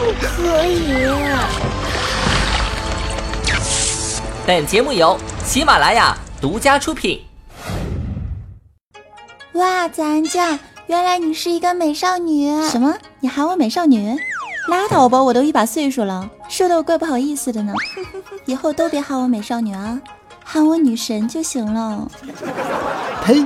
不可以。本节目由喜马拉雅独家出品。哇，咱酱，原来你是一个美少女。什么？你喊我美少女？拉倒吧，我都一把岁数了，说的我怪不好意思的呢。以后都别喊我美少女啊，喊我女神就行了。呸！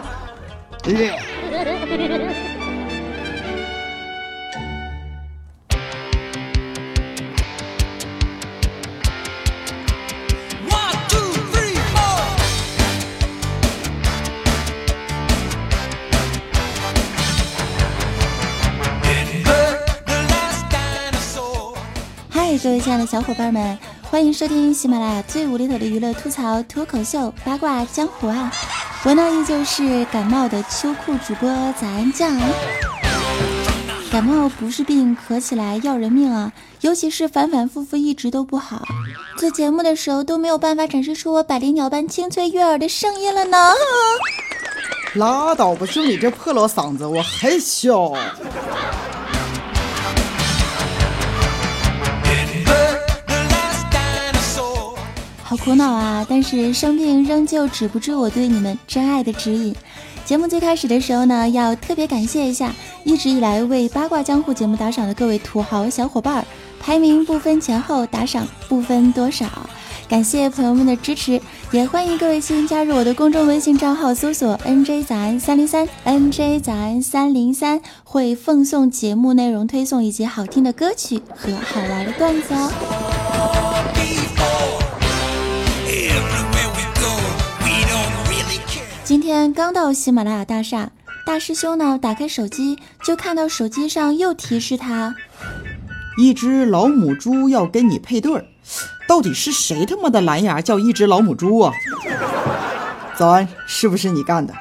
亲爱的小伙伴们，欢迎收听喜马拉雅最无厘头的娱乐吐槽脱口秀八卦江湖啊！我呢依旧是感冒的秋裤主播早安酱。感冒不是病，咳起来要人命啊！尤其是反反复复一直都不好，做节目的时候都没有办法展示出我百灵鸟般清脆悦耳的声音了呢。拉倒吧，就你这破老嗓子，我还笑。苦恼啊！但是生病仍旧止不住我对你们真爱的指引。节目最开始的时候呢，要特别感谢一下一直以来为八卦江湖节目打赏的各位土豪小伙伴儿，排名不分前后，打赏不分多少，感谢朋友们的支持，也欢迎各位新加入我的公众微信账号，搜索 NJ 早安三零三，NJ 早安三零三，会奉送节目内容推送以及好听的歌曲和好玩的段子哦。今天刚到喜马拉雅大厦，大师兄呢打开手机就看到手机上又提示他，一只老母猪要跟你配对儿，到底是谁他妈的蓝牙叫一只老母猪啊？早安，是不是你干的？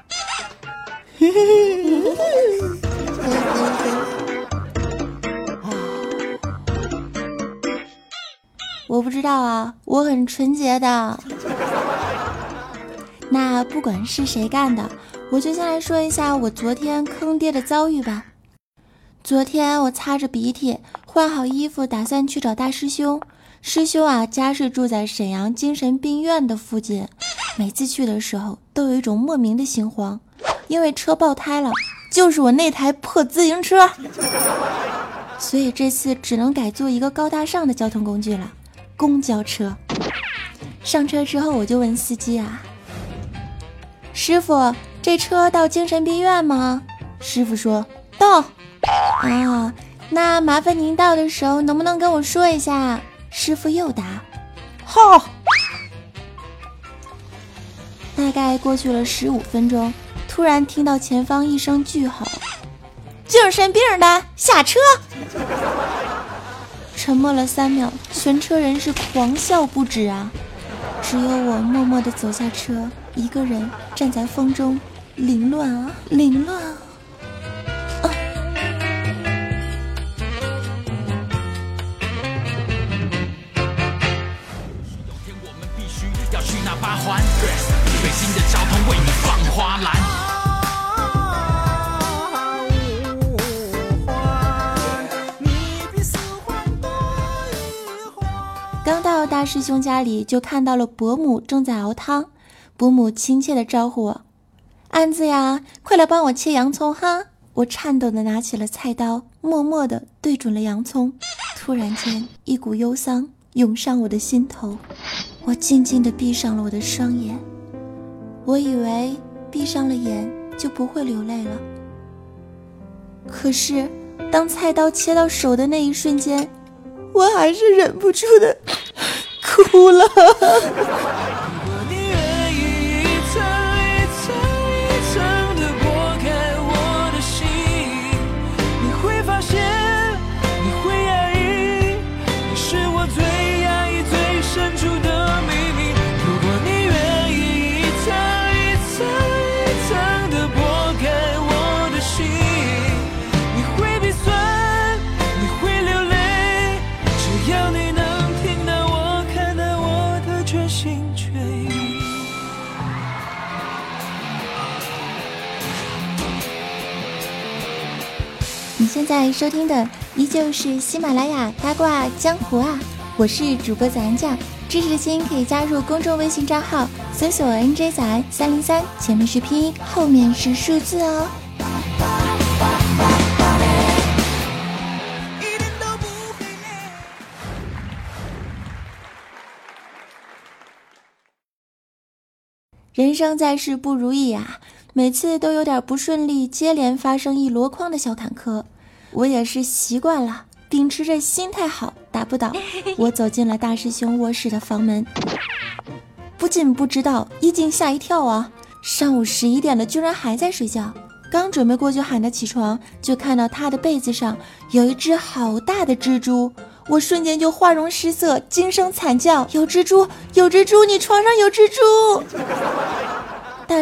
我不知道啊，我很纯洁的。那不管是谁干的，我就先来说一下我昨天坑爹的遭遇吧。昨天我擦着鼻涕，换好衣服，打算去找大师兄。师兄啊，家是住在沈阳精神病院的附近。每次去的时候，都有一种莫名的心慌，因为车爆胎了，就是我那台破自行车。所以这次只能改坐一个高大上的交通工具了——公交车。上车之后，我就问司机啊。师傅，这车到精神病院吗？师傅说到。啊，那麻烦您到的时候能不能跟我说一下？师傅又答，好。大概过去了十五分钟，突然听到前方一声巨吼：“精神病的下车！”沉默了三秒，全车人是狂笑不止啊。只有我默默地走下车，一个人站在风中，凌乱啊，凌乱啊！大师兄家里就看到了伯母正在熬汤，伯母亲切地招呼我：“安子呀，快来帮我切洋葱哈！”我颤抖地拿起了菜刀，默默地对准了洋葱。突然间，一股忧伤涌上我的心头，我静静地闭上了我的双眼。我以为闭上了眼就不会流泪了，可是当菜刀切到手的那一瞬间，我还是忍不住的。哭了。在收听的依旧是喜马拉雅八卦江湖啊，我是主播咱酱，支持的心可以加入公众微信账号，搜索 NJ 仔三零三，前面是拼音，后面是数字哦。人生在世不如意啊，每次都有点不顺利，接连发生一箩筐的小坎坷。我也是习惯了，秉持着心态好，打不倒。我走进了大师兄卧室的房门，不仅不知道，一惊吓一跳啊！上午十一点了，居然还在睡觉。刚准备过去喊他起床，就看到他的被子上有一只好大的蜘蛛。我瞬间就花容失色，惊声惨叫：“有蜘蛛！有蜘蛛！你床上有蜘蛛！”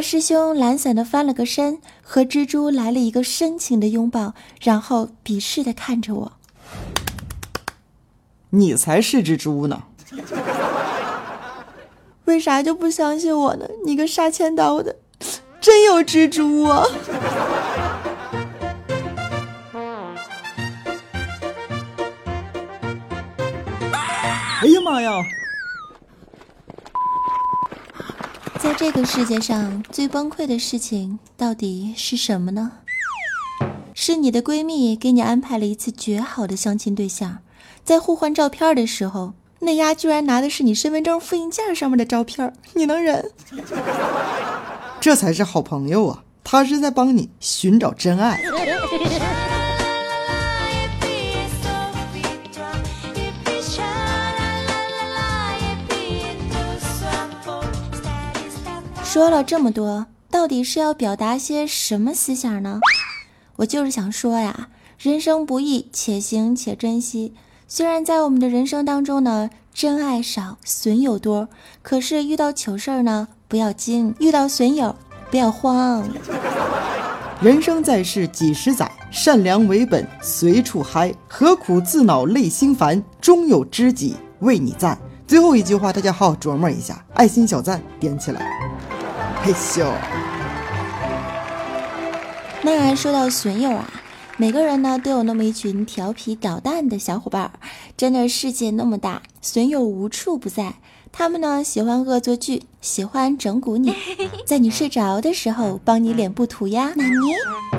大师兄懒散的翻了个身，和蜘蛛来了一个深情的拥抱，然后鄙视的看着我：“你才是蜘蛛呢！为啥就不相信我呢？你个杀千刀的，真有蜘蛛啊！”哎呀妈呀！在这个世界上最崩溃的事情到底是什么呢？是你的闺蜜给你安排了一次绝好的相亲对象，在互换照片的时候，那丫居然拿的是你身份证复印件上面的照片，你能忍？这才是好朋友啊！他是在帮你寻找真爱。说了这么多，到底是要表达些什么思想呢？我就是想说呀，人生不易，且行且珍惜。虽然在我们的人生当中呢，真爱少，损友多，可是遇到糗事儿呢，不要惊；遇到损友，不要慌。人生在世几十载，善良为本，随处嗨，何苦自恼累心烦？终有知己为你赞。最后一句话，大家好好琢磨一下，爱心小赞点起来。嘿咻。那说到损友啊，每个人呢都有那么一群调皮捣蛋的小伙伴。真的世界那么大，损友无处不在。他们呢喜欢恶作剧，喜欢整蛊你，在你睡着的时候帮你脸部涂鸦，那你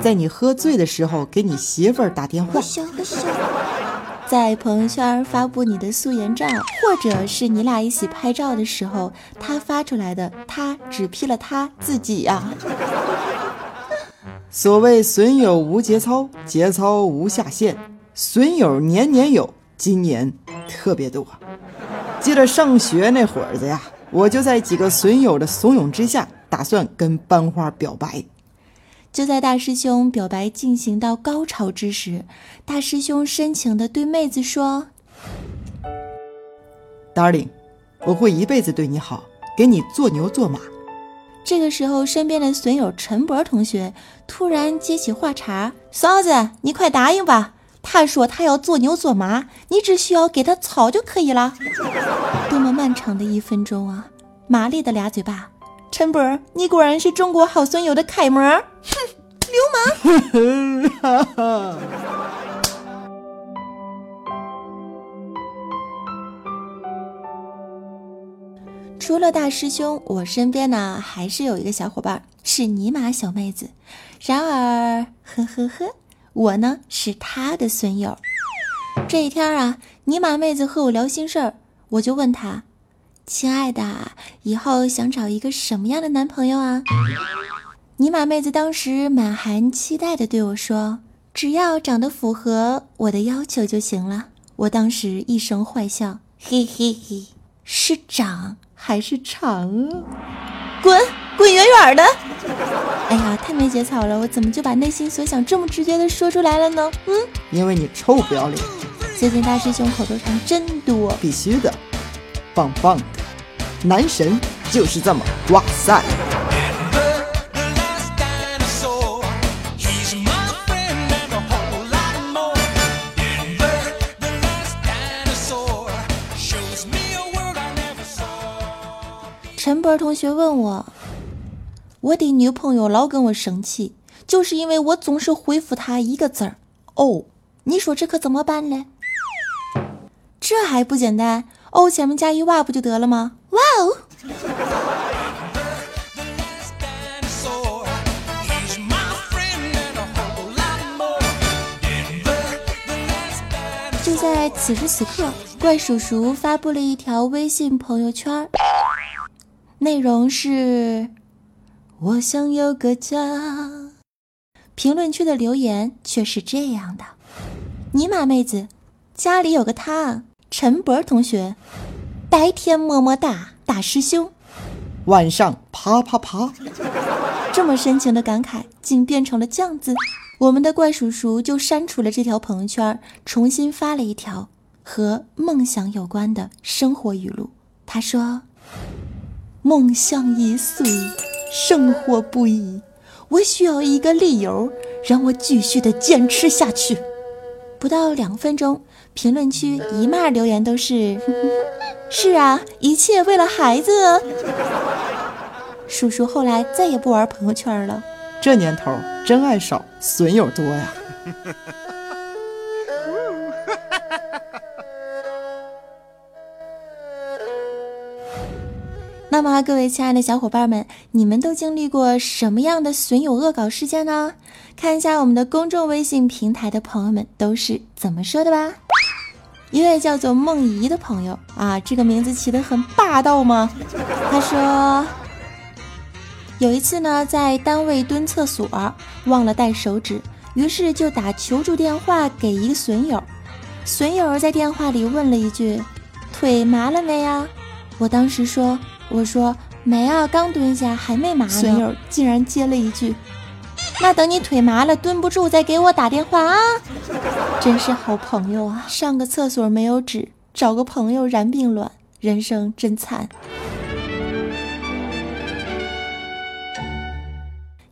在你喝醉的时候给你媳妇儿打电话。在朋友圈发布你的素颜照，或者是你俩一起拍照的时候，他发出来的，他只 P 了他自己呀。所谓损友无节操，节操无下限，损友年年有，今年特别多。记得上学那会儿子呀，我就在几个损友的怂恿之下，打算跟班花表白。就在大师兄表白进行到高潮之时，大师兄深情地对妹子说：“Darling，我会一辈子对你好，给你做牛做马。”这个时候，身边的损友陈博同学突然接起话茬：“嫂子，你快答应吧！他说他要做牛做马，你只需要给他草就可以了。”多么漫长的一分钟啊！麻利的俩嘴巴。陈博，你果然是中国好损友的楷模！哼，流氓！除了大师兄，我身边呢还是有一个小伙伴，是尼玛小妹子。然而，呵呵呵，我呢是他的损友。这一天啊，尼玛妹子和我聊心事儿，我就问他。亲爱的，以后想找一个什么样的男朋友啊？尼玛妹子当时满含期待的对我说：“只要长得符合我的要求就行了。”我当时一声坏笑，嘿嘿嘿，是长还是长啊？滚滚远远的！哎呀，太没节操了！我怎么就把内心所想这么直接的说出来了呢？嗯，因为你臭不要脸。最近大师兄口头禅真多，必须的。棒棒的，男神就是这么哇塞！陈博同学问我，我的女朋友老跟我生气，就是因为我总是回复她一个字儿哦，你说这可怎么办嘞？这还不简单，哦前面加一哇不就得了吗？哇哦！就在此时此刻，怪叔叔发布了一条微信朋友圈，内容是：“我想有个家。”评论区的留言却是这样的：“尼玛妹子，家里有个他，陈博同学，白天么么哒，大师兄，晚上啪啪啪。”这么深情的感慨，竟变成了酱字。我们的怪叔叔就删除了这条朋友圈，重新发了一条和梦想有关的生活语录。他说：“梦想已碎，生活不易，我需要一个理由让我继续的坚持下去。”不到两分钟，评论区一骂留言都是：“是啊，一切为了孩子。”叔叔后来再也不玩朋友圈了。这年头真爱少，损友多呀。那么，各位亲爱的小伙伴们，你们都经历过什么样的损友恶搞事件呢？看一下我们的公众微信平台的朋友们都是怎么说的吧。一位叫做梦怡的朋友啊，这个名字起得很霸道吗？他说。有一次呢，在单位蹲厕所忘了带手纸，于是就打求助电话给一个损友。损友在电话里问了一句：“腿麻了没啊？”我当时说：“我说没啊，刚蹲下，还没麻呢。”损友竟然接了一句：“那等你腿麻了，蹲不住再给我打电话啊！”真是好朋友啊！上个厕所没有纸，找个朋友燃并卵，人生真惨。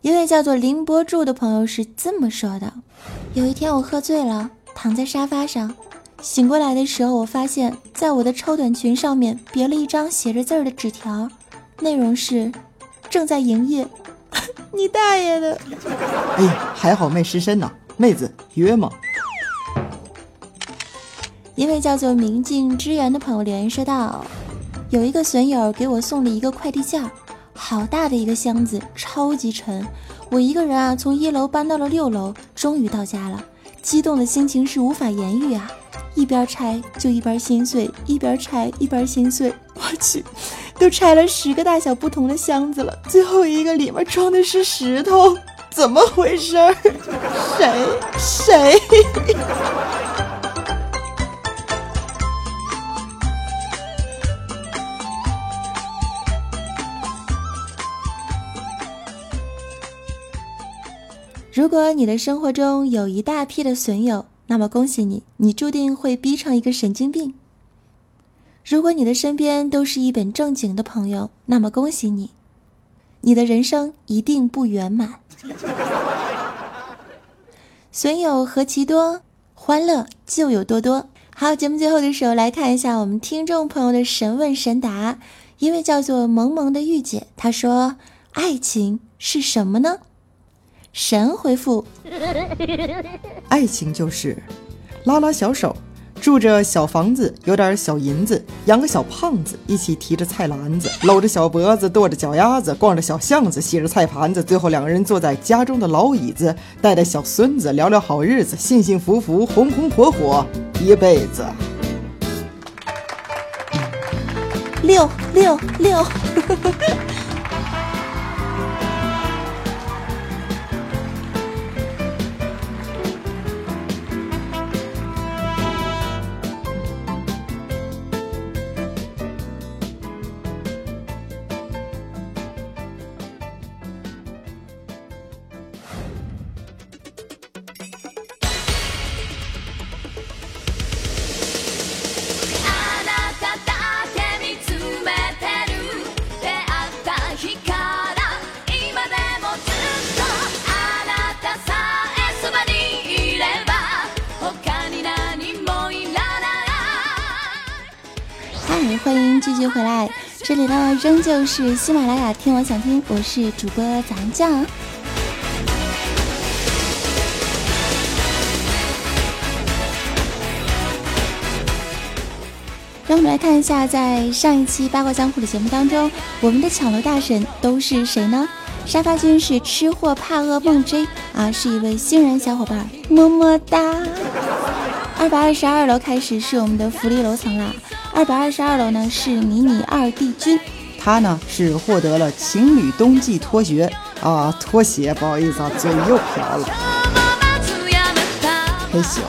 一位叫做林博柱的朋友是这么说的：有一天我喝醉了，躺在沙发上，醒过来的时候，我发现在我的超短裙上面别了一张写着字儿的纸条，内容是正在营业。你大爷的！哎呀，还好没失身呢，妹子约吗？一位叫做明镜之源的朋友留言说道：有一个损友给我送了一个快递件儿。好大的一个箱子，超级沉。我一个人啊，从一楼搬到了六楼，终于到家了。激动的心情是无法言喻啊！一边拆就一边心碎，一边拆一边心碎。我去，都拆了十个大小不同的箱子了，最后一个里面装的是石头，怎么回事儿？谁 谁？如果你的生活中有一大批的损友，那么恭喜你，你注定会逼成一个神经病。如果你的身边都是一本正经的朋友，那么恭喜你，你的人生一定不圆满。损友何其多，欢乐就有多多。好，节目最后的时候来看一下我们听众朋友的神问神答。一位叫做萌萌的御姐，她说：“爱情是什么呢？”神回复：爱情就是拉拉小手，住着小房子，有点小银子，养个小胖子，一起提着菜篮子，搂着小脖子，跺着脚丫子，逛着小巷子，洗着菜盘子，最后两个人坐在家中的老椅子，带带小孙子，聊聊好日子，幸幸福福，红红火火，一辈子。六六六。欢迎继续回来。这里呢仍旧是喜马拉雅听我想听我是主播咱酱。让我们来看一下在上一期八卦江湖的节目当中我们的抢楼大神都是谁呢？沙发君是吃货怕饿梦追啊是一位新人小伙伴么么哒。二百二十二楼开始是我们的福利楼层啦二百二十二楼呢是迷你二帝君，他呢是获得了情侣冬季拖鞋啊拖鞋，不好意思啊，嘴又瓢了，嘿咻。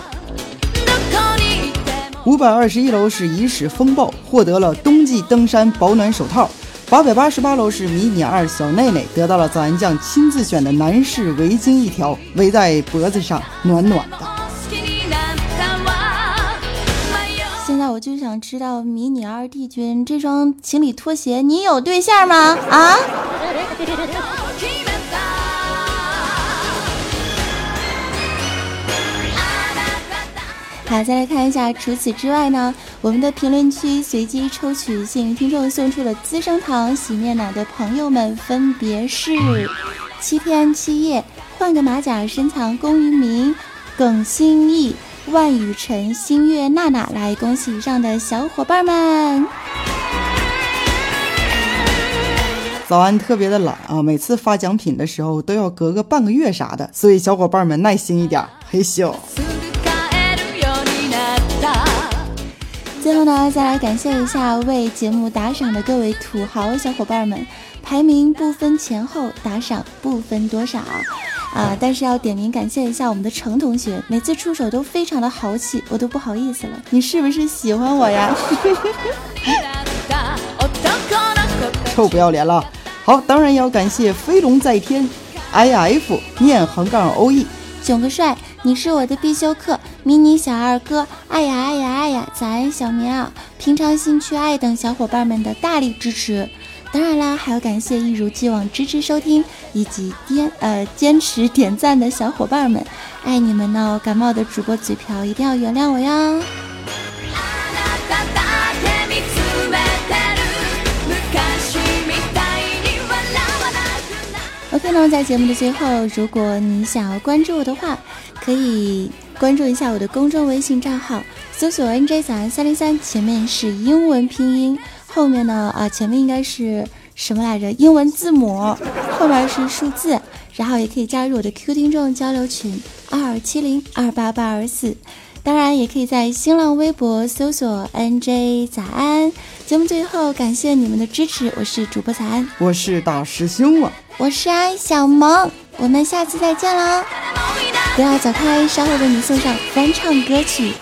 五百二十一楼是遗矢风暴，获得了冬季登山保暖手套。八百八十八楼是迷你二小内内，得到了早安酱亲自选的男士围巾一条，围在脖子上，暖暖的。我就想知道迷你二弟君这双情侣拖鞋，你有对象吗？啊？好，再来看一下，除此之外呢，我们的评论区随机抽取幸运听众送出了资生堂洗面奶的朋友们分别是七天七夜、换个马甲深藏功与名、耿心意、万雨晨、星月娜娜，来恭喜以上的小伙伴们！早安特别的懒啊，每次发奖品的时候都要隔个半个月啥的，所以小伙伴们耐心一点，嘿咻。最后呢，再来感谢一下为节目打赏的各位土豪小伙伴们，排名不分前后，打赏不分多少啊！但是要点名感谢一下我们的程同学，每次出手都非常的豪气，我都不好意思了。你是不是喜欢我呀？臭不要脸了！好，当然要感谢飞龙在天，I F 念横杠 O E。囧个帅，你是我的必修课，迷你小二哥，爱呀爱呀爱呀！早安小棉袄，平常心去爱等小伙伴们的大力支持，当然啦，还要感谢一如既往支持收听以及坚呃坚持点赞的小伙伴们，爱你们呢！感冒的主播嘴瓢一定要原谅我哟。OK 呢，在节目的最后，如果你想要关注我的话，可以关注一下我的公众微信账号，搜索 NJ 小安三零三，前面是英文拼音，后面呢啊前面应该是什么来着？英文字母，后面是数字，然后也可以加入我的 QQ 听众交流群二七零二八八二四。当然，也可以在新浪微博搜索 NJ 早安。节目最后，感谢你们的支持，我是主播早安，我是大师兄啊，我是安小萌，我们下期再见喽！不要走开，稍后为你送上翻唱歌曲。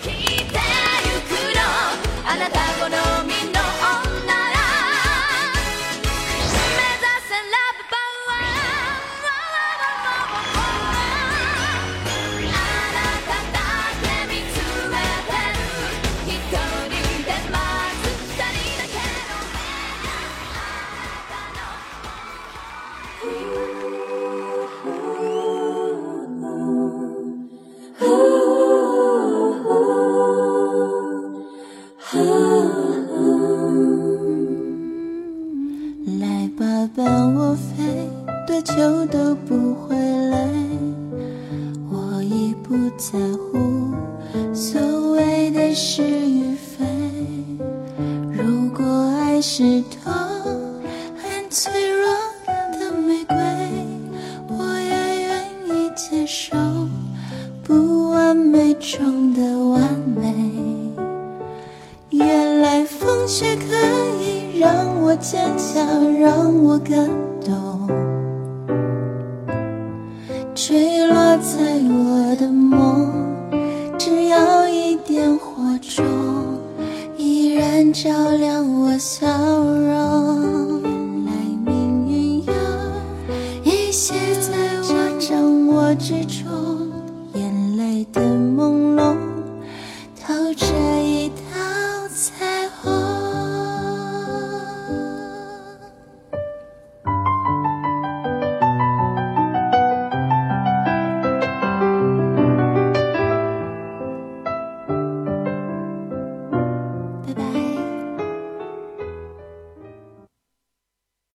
来吧伴我飞多久都不会累我已不在乎所谓的是与非。如果爱是痛让我感动，坠落在我的梦，只要一点火种，依然照亮我笑容。